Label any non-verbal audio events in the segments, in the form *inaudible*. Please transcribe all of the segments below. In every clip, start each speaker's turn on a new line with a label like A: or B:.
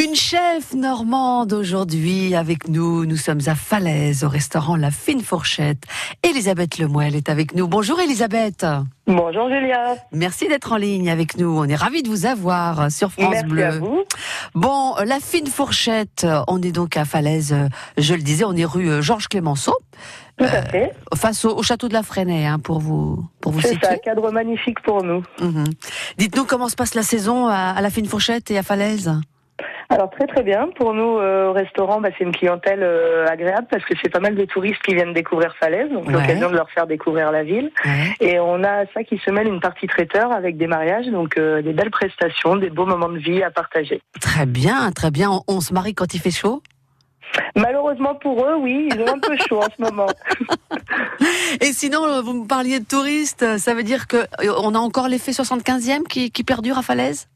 A: Une chef normande aujourd'hui avec nous. Nous sommes à Falaise, au restaurant La Fine Fourchette. Elisabeth Lemoelle est avec nous. Bonjour Elisabeth.
B: Bonjour Julia.
A: Merci d'être en ligne avec nous. On est ravis de vous avoir sur France
B: Merci
A: Bleu.
B: à vous.
A: Bon, La Fine Fourchette, on est donc à Falaise, je le disais, on est rue Georges Clémenceau.
B: Tout à fait.
A: Face au, au château de la Fresnaye, hein, pour vous, pour vous
B: C'est ça, cadre magnifique pour nous.
A: Mhm. Dites-nous comment se passe la saison à, à La Fine Fourchette et à Falaise?
B: Alors très très bien. Pour nous euh, au restaurant, bah, c'est une clientèle euh, agréable parce que c'est pas mal de touristes qui viennent découvrir Falaise, donc
A: Ouais.
B: l'occasion de leur faire découvrir la ville.
A: Ouais.
B: Et on a ça qui se mêle une partie traiteur avec des mariages, donc euh, des belles prestations, des beaux moments de vie à partager.
A: Très bien, très bien. On, on se marie quand il fait chaud?
B: Malheureusement pour eux, oui, ils ont un peu chaud en ce moment. *laughs* *laughs*
A: Et sinon, vous me parliez de touristes, ça veut dire que euh, on a encore l'effet 75e qui, qui perdure à Falaise?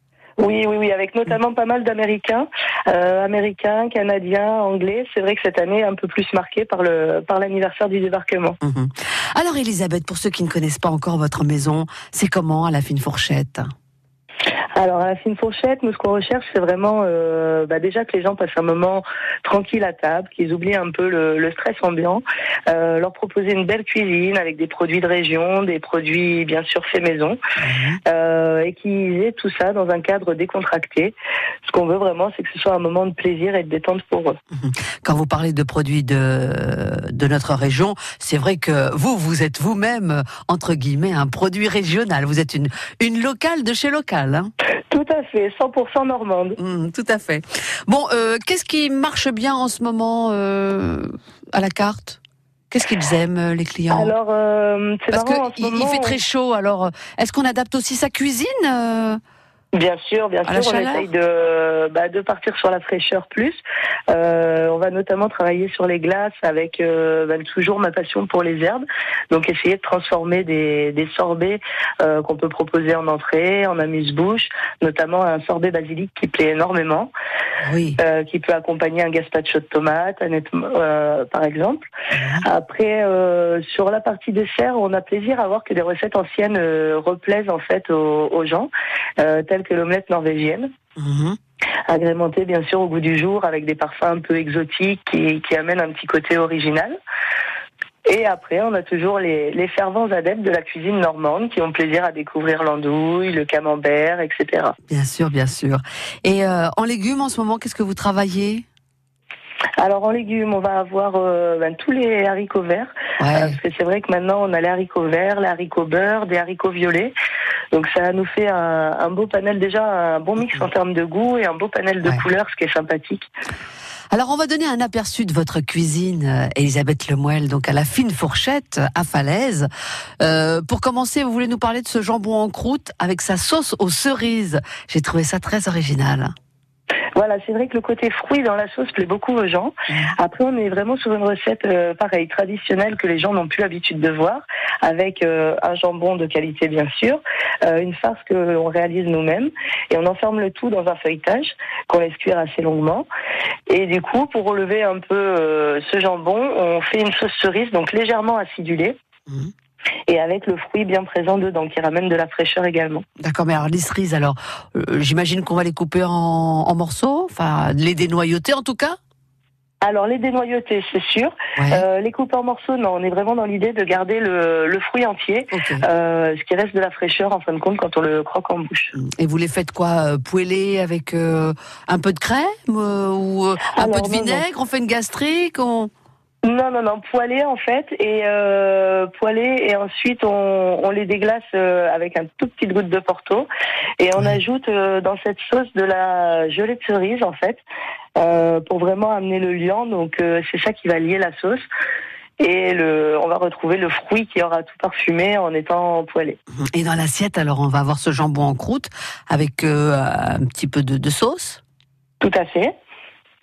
B: Oui, oui, oui, avec notamment pas mal d'Américains, euh, Américains, Canadiens, Anglais. C'est vrai que cette année est un peu plus marquée par le par l'anniversaire du débarquement.
A: Mhm. Alors Elisabeth, pour ceux qui ne connaissent pas encore votre maison, c'est comment à la fine fourchette?
B: Alors à la fine fourchette, nous ce qu'on recherche, c'est vraiment euh, bah, déjà que les gens passent un moment tranquille à table, qu'ils oublient un peu le, le stress ambiant, euh, leur proposer une belle cuisine avec des produits de région, des produits bien sûr faits maison, euh, et qu'ils aient tout ça dans un cadre décontracté. Ce qu'on veut vraiment, c'est que ce soit un moment de plaisir et de détente pour eux.
A: Quand vous parlez de produits de, de notre région, c'est vrai que vous, vous êtes vous-même, entre guillemets, un produit régional. Vous êtes une, une locale de chez local. Hein
B: à fait, 100% normande.
A: Mhm, tout à fait. Bon, euh, qu'est-ce qui marche bien en ce moment euh, à la carte? Qu'est-ce qu'ils aiment, euh, les clients?
B: Alors, euh, c'est
A: Parce qu'il il fait très chaud, alors est-ce qu'on adapte aussi sa cuisine
B: Bien sûr, bien
A: À
B: sûr, on essaye de, bah, de partir sur la fraîcheur plus. Euh, on va notamment travailler sur les glaces avec euh, bah, toujours ma passion pour les herbes. Donc essayer de transformer des, des sorbets euh, qu'on peut proposer en entrée, en amuse-bouche, notamment un sorbet basilic qui plaît énormément,
A: Oui.
B: euh, qui peut accompagner un gazpacho de tomates, euh, par exemple. Après, euh, sur la partie dessert, on a plaisir à voir que des recettes anciennes euh, replaisent en fait aux, aux gens, que l'omelette norvégienne
A: Mhm.
B: agrémentée bien sûr au goût du jour avec des parfums un peu exotiques qui, qui amènent un petit côté original. Et après, on a toujours les, les fervents adeptes de la cuisine normande qui ont plaisir à découvrir l'andouille, le camembert, etc.
A: Bien sûr, bien sûr. Et euh, en légumes, en ce moment, qu'est-ce que vous travaillez?
B: Alors en légumes, on va avoir euh, ben, tous les haricots verts,
A: Ouais.
B: Euh, parce que c'est vrai que maintenant on a les haricots verts, les haricots beurre, des haricots violets. Donc ça nous fait un, un beau panel, déjà un bon mix en termes de goût et un beau panel de
A: Ouais.
B: couleurs, ce qui est sympathique.
A: Alors, on va donner un aperçu de votre cuisine, euh, Elisabeth Lemoelle, donc à la fine fourchette à Falaise. Euh, pour commencer, vous voulez nous parler de ce jambon en croûte avec sa sauce aux cerises. J'ai trouvé ça très original.
B: Voilà, c'est vrai que le côté fruit dans la sauce plaît beaucoup aux gens. Après, on est vraiment sur une recette euh, pareille, traditionnelle que les gens n'ont plus l'habitude de voir, avec euh, un jambon de qualité bien sûr, euh, une farce que l'on réalise nous-mêmes, et on enferme le tout dans un feuilletage qu'on laisse cuire assez longuement. Et du coup, pour relever un peu euh, ce jambon, on fait une sauce cerise, donc légèrement acidulée.
A: Mhm.
B: Et avec le fruit bien présent dedans, qui ramène de la fraîcheur également.
A: D'accord, mais alors les cerises, alors euh, j'imagine qu'on va les couper en, en morceaux, enfin les dénoyauter en tout cas?
B: Alors les dénoyautés, c'est sûr.
A: Ouais.
B: Euh, les couper en morceaux, non. On est vraiment dans l'idée de garder le, le fruit entier, euh, ce qui reste de la fraîcheur en fin de compte quand on le croque en bouche.
A: Et vous les faites quoi Poêler avec euh, un peu de crème ou un
B: Alors,
A: peu de
B: non, non.
A: vinaigre On fait une gastrique on...
B: Non, non, non, poêlé en fait, et euh, poêlé, et ensuite on, on les déglace euh, avec un tout petit goutte de Porto, et on ajoute euh, dans cette sauce de la gelée de cerise en fait, euh, pour vraiment amener le liant. Donc euh, c'est ça qui va lier la sauce. Et le, on va retrouver le fruit qui aura tout parfumé en étant poêlé.
A: Et dans l'assiette, alors on va avoir ce jambon en croûte avec euh, un petit peu de, de sauce?
B: Tout à fait.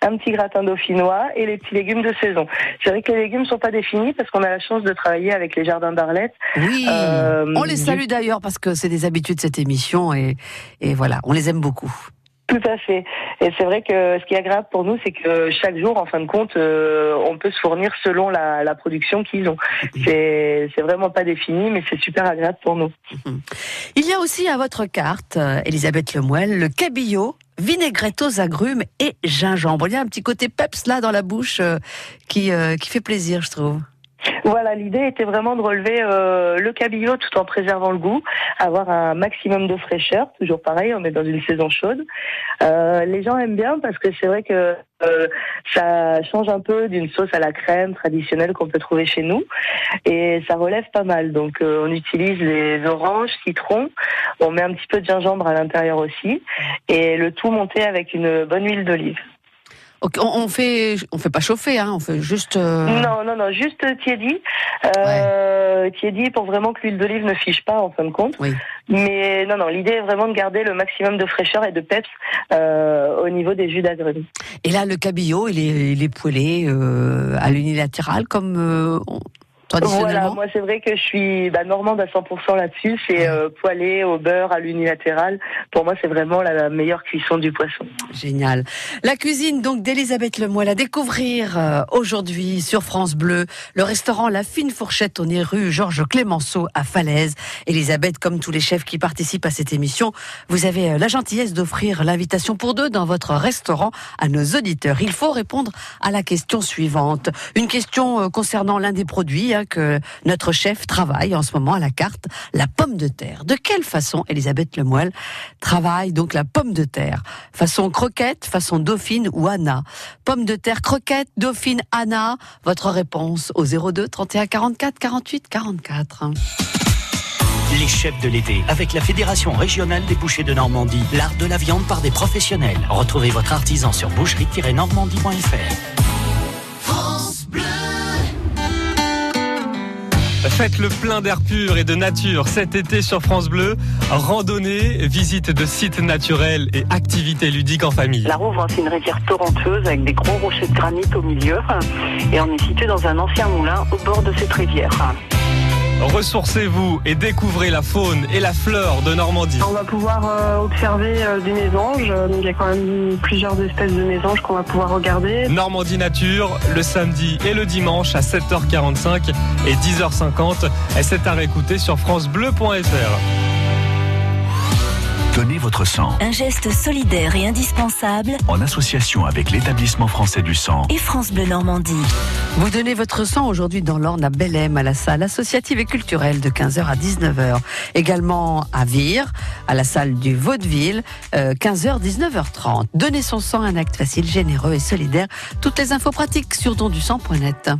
B: Un petit gratin dauphinois et les petits légumes de saison. C'est vrai que les légumes sont pas définis parce qu'on a la chance de travailler avec les jardins d'Arlette.
A: Oui,
B: Euh,
A: on les salue d'ailleurs parce que c'est des habitudes de cette émission et, et voilà, on les aime beaucoup.
B: Tout à fait. Et c'est vrai que ce qui est agréable pour nous, c'est que chaque jour, en fin de compte, euh, on peut se fournir selon la, la production qu'ils ont. C'est c'est vraiment pas défini, mais c'est super agréable pour nous.
A: Il y a aussi à votre carte, euh, Elisabeth Lemoelle, le cabillaud, vinaigrette aux agrumes et gingembre. Il y a un petit côté peps là dans la bouche euh, qui, euh, qui fait plaisir, je trouve.
B: Voilà, l'idée était vraiment de relever euh, le cabillaud tout en préservant le goût, avoir un maximum de fraîcheur. Toujours pareil, on est dans une saison chaude. Euh, les gens aiment bien parce que c'est vrai que euh, ça change un peu d'une sauce à la crème traditionnelle qu'on peut trouver chez nous et ça relève pas mal. Donc on utilise les oranges, citrons, on met un petit peu de gingembre à l'intérieur aussi et le tout monté avec une bonne huile d'olive.
A: On, on fait, on fait pas chauffer, hein, on fait juste. euh,
B: Non, non, non, juste tiédi. Euh, Tiédi pour vraiment que l'huile d'olive ne fiche pas en fin de compte.
A: Oui.
B: Mais non, non, l'idée est vraiment de garder le maximum de fraîcheur et de peps euh, au niveau des jus d'agrumes.
A: Et là, le cabillaud, il est, il est poêlé à l'unilatéral comme on-
B: Voilà, moi c'est vrai que je suis bah, normande à 100% là-dessus. C'est euh, poêlé au beurre, à l'unilatéral. Pour moi, c'est vraiment la meilleure cuisson du poisson.
A: Génial. La cuisine donc d'Elisabeth Lemoyle à découvrir euh, aujourd'hui sur France Bleu, le restaurant La Fine Fourchette, on est rue Georges Clémenceau à Falaise. Elisabeth, comme tous les chefs qui participent à cette émission, vous avez euh, la gentillesse d'offrir l'invitation pour deux dans votre restaurant à nos auditeurs. Il faut répondre à la question suivante. Une question euh, concernant l'un des produits hein, que notre chef travaille en ce moment à la carte, la pomme de terre. De quelle façon Elisabeth Lemoyle travaille donc la pomme de terre? Façon croquette, façon dauphine ou Anna? Pomme de terre, croquette, dauphine, Anna? Votre réponse au 02 31 44 48 44.
C: Les chefs de l'été, avec la Fédération régionale des bouchers de Normandie, l'art de la viande par des professionnels. Retrouvez votre artisan sur boucherie-normandie.fr.
D: Faites le plein d'air pur et de nature cet été sur France Bleu. Randonnée, visite de sites naturels et activités ludiques en famille.
E: La Rouvre, c'est une rivière torrentueuse avec des gros rochers de granit au milieu. Et on est situé dans un ancien moulin au bord de cette rivière.
D: Ressourcez-vous et découvrez la faune et la fleur de Normandie.
F: On va pouvoir euh, observer euh, des mésanges. Euh, Donc il y a quand même plusieurs espèces de mésanges qu'on va pouvoir regarder.
D: Normandie Nature, le samedi et le dimanche à 7h45 et 10h50. Et c'est à réécouter sur francebleu.fr.
G: Donnez votre sang
H: Un geste solidaire et indispensable
G: en association avec l'établissement français du sang.
H: et France Bleu Normandie.
A: Vous donnez votre sang aujourd'hui dans l'Orne à Bellem, à la salle associative et culturelle de 15h à 19h. Également à Vire, à la salle du Vaudeville, euh, 15h, 19h30. Donnez son sang, un acte facile, généreux et solidaire. Toutes les infos pratiques sur dondusang.net.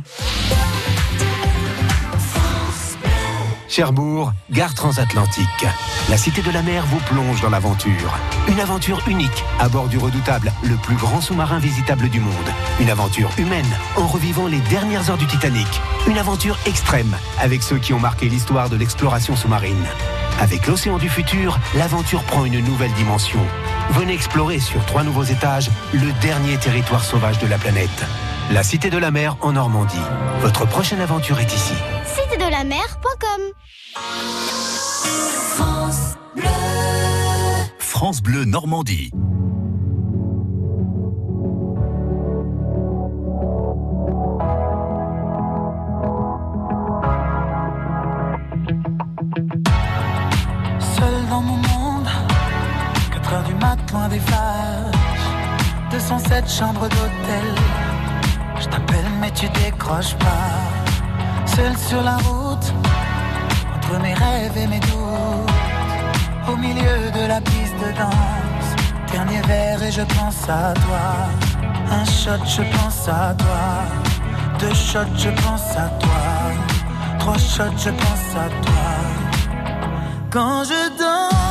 I: Cherbourg, gare transatlantique. La Cité de la Mer vous plonge dans l'aventure. Une aventure unique à bord du redoutable, le plus grand sous-marin visitable du monde. Une aventure humaine en revivant les dernières heures du Titanic. Une aventure extrême avec ceux qui ont marqué l'histoire de l'exploration sous-marine. Avec l'océan du futur, l'aventure prend une nouvelle dimension. Venez explorer sur trois nouveaux étages le dernier territoire sauvage de la planète. La Cité de la Mer en Normandie. Votre prochaine aventure est ici.
J: Citedelamer.com
G: France Bleu Normandie.
K: Seul dans mon monde, 4 heures du mat, loin des vaches. 207 chambres d'hôtel. Je t'appelle, mais tu décroches pas. Seul sur la route, entre mes rêves et mes doutes. Au milieu de la piste de danse. Dernier verre et je pense à toi. Un shot, je pense à toi. Deux shots, je pense à toi. Trois shots, je pense à toi. Quand je danse,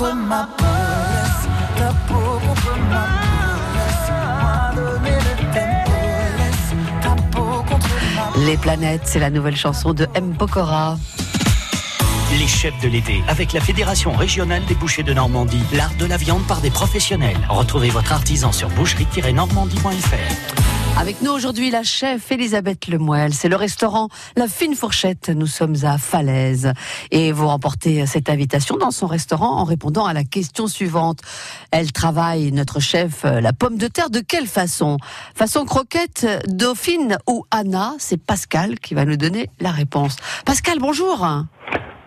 K: Contre ma peau, laisse ta peau contre ma peau. Laisse-moi donner le tempo, laisse ta peau contre ma peau.
A: Les planètes, c'est la nouvelle chanson de M. Pokora.
C: Les chefs de l'été, avec la Fédération régionale des bouchers de Normandie, l'art de la viande par des professionnels. Retrouvez votre artisan sur boucherie-normandie.fr.
A: Avec nous aujourd'hui la chef Elisabeth Lemoelle. C'est le restaurant La Fine Fourchette. Nous sommes à Falaise. Et vous remportez cette invitation dans son restaurant en répondant à la question suivante. Elle travaille, notre chef, la pomme de terre de quelle façon? Façon croquette, dauphine ou Anna? C'est Pascal qui va nous donner la réponse. Pascal, bonjour.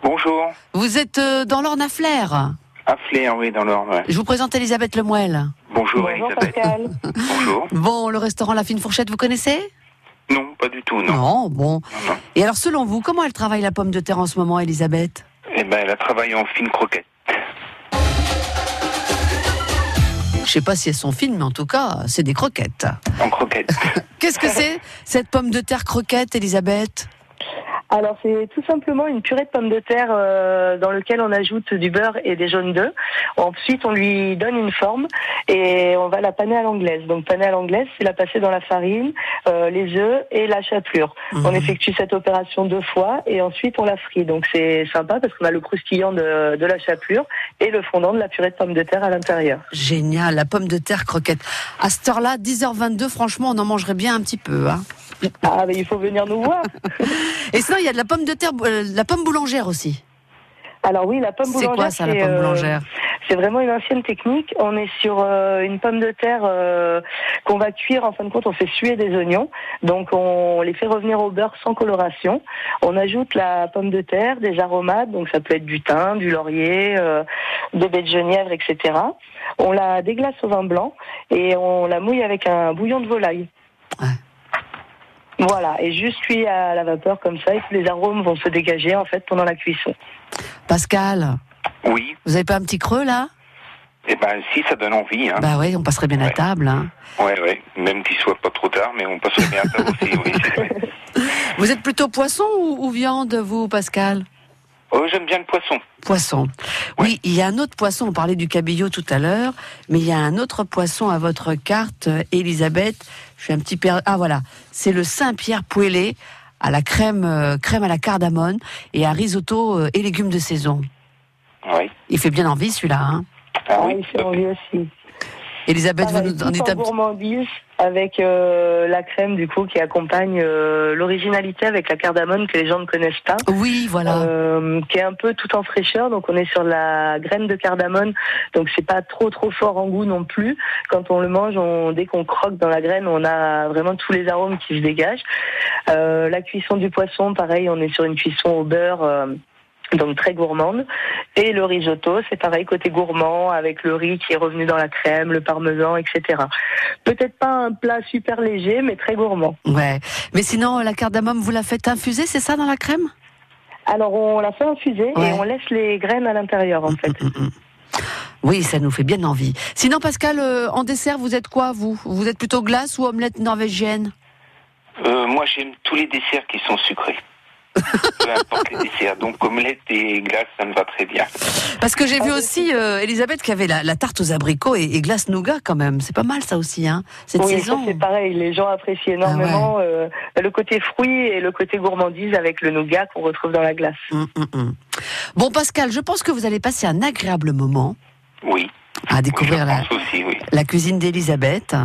L: Bonjour.
A: Vous êtes euh, dans l'Orne à Flair.
L: À Flair, oui, dans l'Orne. ouais.
A: Je vous présente Elisabeth Lemoelle.
L: Bonjour, Elisabeth. Bonjour. *laughs*
A: Bon, le restaurant La Fine Fourchette, vous connaissez?
L: Non, pas du tout, non.
A: Non, bon. Et alors, selon vous, comment elle travaille la pomme de terre en ce moment, Elisabeth?
L: Eh ben, elle a travaillé en fine croquette.
A: Je sais pas si elles sont fines, mais en tout cas, c'est des croquettes.
L: En croquette. *laughs*
A: Qu'est-ce que c'est, cette pomme de terre croquette, Elisabeth?
B: Alors c'est tout simplement une purée de pommes de terre euh, dans laquelle on ajoute du beurre et des jaunes d'œufs. Ensuite on lui donne une forme et on va la paner à l'anglaise. Donc paner à l'anglaise, c'est la passer dans la farine, euh, les œufs et la chapelure.
A: Mhm.
B: On effectue cette opération deux fois et ensuite on la frit. Donc c'est sympa parce qu'on a le croustillant de, de la chapelure et le fondant de la purée de pommes de terre à l'intérieur.
A: Génial, la pomme de terre croquette. À cette heure-là, 10h22, franchement, on en mangerait bien un petit peu. Hein.
B: Ah mais il faut venir nous voir. *laughs*
A: Et sinon, il y a de la pomme de terre, euh, la pomme boulangère aussi.
B: Alors oui, la pomme
A: C'est
B: boulangère.
A: quoi ça, la
B: c'est,
A: pomme
B: euh,
A: boulangère
B: C'est vraiment une ancienne technique. On est sur euh, une pomme de terre euh, qu'on va cuire. En fin de compte, on fait suer des oignons. Donc on les fait revenir au beurre sans coloration. On ajoute la pomme de terre, des aromates. Donc ça peut être du thym, du laurier, euh, des baies de genièvre, etc. On la déglace au vin blanc et on la mouille avec un bouillon de volaille. Voilà, et juste cuit à la vapeur comme ça, et tous les arômes vont se dégager en fait pendant la cuisson.
A: Pascal,
L: Oui.
A: vous avez pas un petit creux là?
L: Eh ben, si, ça donne envie. Hein.
A: Bah oui, on passerait bien à table. hein.
L: Ouais, ouais. Même qu'il soit pas trop tard, mais on passerait bien à table aussi, oui. *laughs*
A: Vous êtes plutôt poisson ou, ou viande, vous, Pascal?
L: Oh, j'aime bien le poisson.
A: Poisson. Oui, il y a un autre poisson. On parlait du cabillaud tout à l'heure, mais il y a un autre poisson à votre carte, Elisabeth. Je suis un petit peu. Ah voilà, c'est le Saint-Pierre poêlé à la crème, euh, crème à la cardamone et à risotto euh, et légumes de saison.
L: Oui.
A: Il fait bien envie celui-là. Hein
L: Ah
B: Ah,
L: oui.
B: il fait envie aussi.
A: Elisabeth, vous
B: Pareil,
A: nous en dites un
B: gourmandise avec euh, la crème du coup qui accompagne euh, l'originalité avec la cardamone que les gens ne connaissent pas.
A: Oui, voilà.
B: Euh, qui est un peu tout en fraîcheur. Donc on est sur la graine de cardamone, donc c'est pas trop trop fort en goût non plus. Quand on le mange, on, dès qu'on croque dans la graine, on a vraiment tous les arômes qui se dégagent. Euh, la cuisson du poisson, pareil, on est sur une cuisson au beurre. Donc très gourmande. Et le risotto, c'est pareil, côté gourmand, avec le riz qui est revenu dans la crème, le parmesan, etc. Peut-être pas un plat super léger, mais très gourmand.
A: Ouais. Mais sinon, la cardamome, vous la faites infuser, c'est ça, dans la crème?
B: Alors on la fait infuser
A: Ouais.
B: et on laisse les graines à l'intérieur en fait.
A: Oui, ça nous fait bien envie. Sinon, Pascal, euh, en dessert, vous êtes quoi, vous? Vous êtes plutôt glace ou omelette norvégienne?
L: Euh, moi, j'aime tous les desserts qui sont sucrés. Peu importe les desserts. Donc, omelette et glace, ça me va très bien.
A: Parce que j'ai
B: Ah,
A: vu aussi euh, Elisabeth qui avait la, la tarte aux abricots et, et glace nougat quand même. C'est pas mal ça aussi, hein Cette
B: oui,
A: saison.
B: c'est pareil. Les gens apprécient énormément euh, le côté fruit et le côté gourmandise avec le nougat qu'on retrouve dans la glace.
A: Hum, hum, hum. Bon, Pascal, je pense que vous allez passer un agréable moment
L: Oui.
A: à découvrir la,
L: Je pense aussi, oui.
A: la cuisine d'Elisabeth.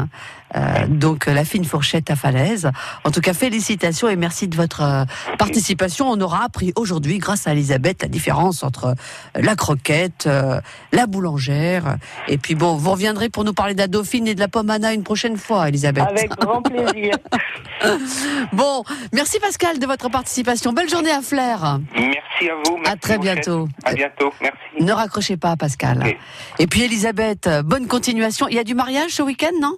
A: Euh, donc euh, la fine fourchette à falaise. En tout cas, félicitations et merci de votre euh, participation. On aura appris aujourd'hui, grâce à Elisabeth, la différence entre la croquette, euh, la boulangère. Et puis bon, vous reviendrez pour nous parler de la dauphine et de la pomana une prochaine fois, Elisabeth.
B: Avec grand plaisir. *laughs*
A: Bon, merci Pascal de votre participation. Belle journée à Flair.
L: Merci à vous.
A: À
L: merci
A: très
L: Rochette.
A: bientôt.
L: À bientôt. Merci.
A: Ne raccrochez pas, Pascal. Et puis Elisabeth, bonne continuation. Il y a du mariage ce week-end, non?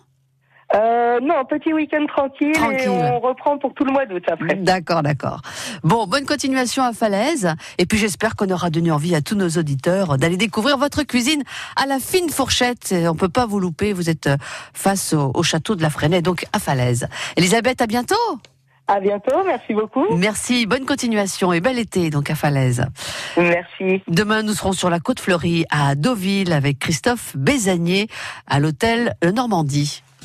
B: Euh, non, petit week-end tranquille,
A: Tranquille.
B: et on reprend pour tout le mois d'août après.
A: D'accord, d'accord. Bon, bonne continuation à Falaise. Et puis j'espère qu'on aura donné envie à tous nos auditeurs d'aller découvrir votre cuisine à la fine fourchette. Et On peut pas vous louper. Vous êtes euh, face au, au château de la Fresnaye, donc à Falaise. Elisabeth, à bientôt.
B: À bientôt, merci beaucoup.
A: Merci, bonne continuation et bel été donc à Falaise.
B: Merci.
A: Demain, nous serons sur la côte fleurie à Deauville avec Christophe Bézanier à l'hôtel Normandie.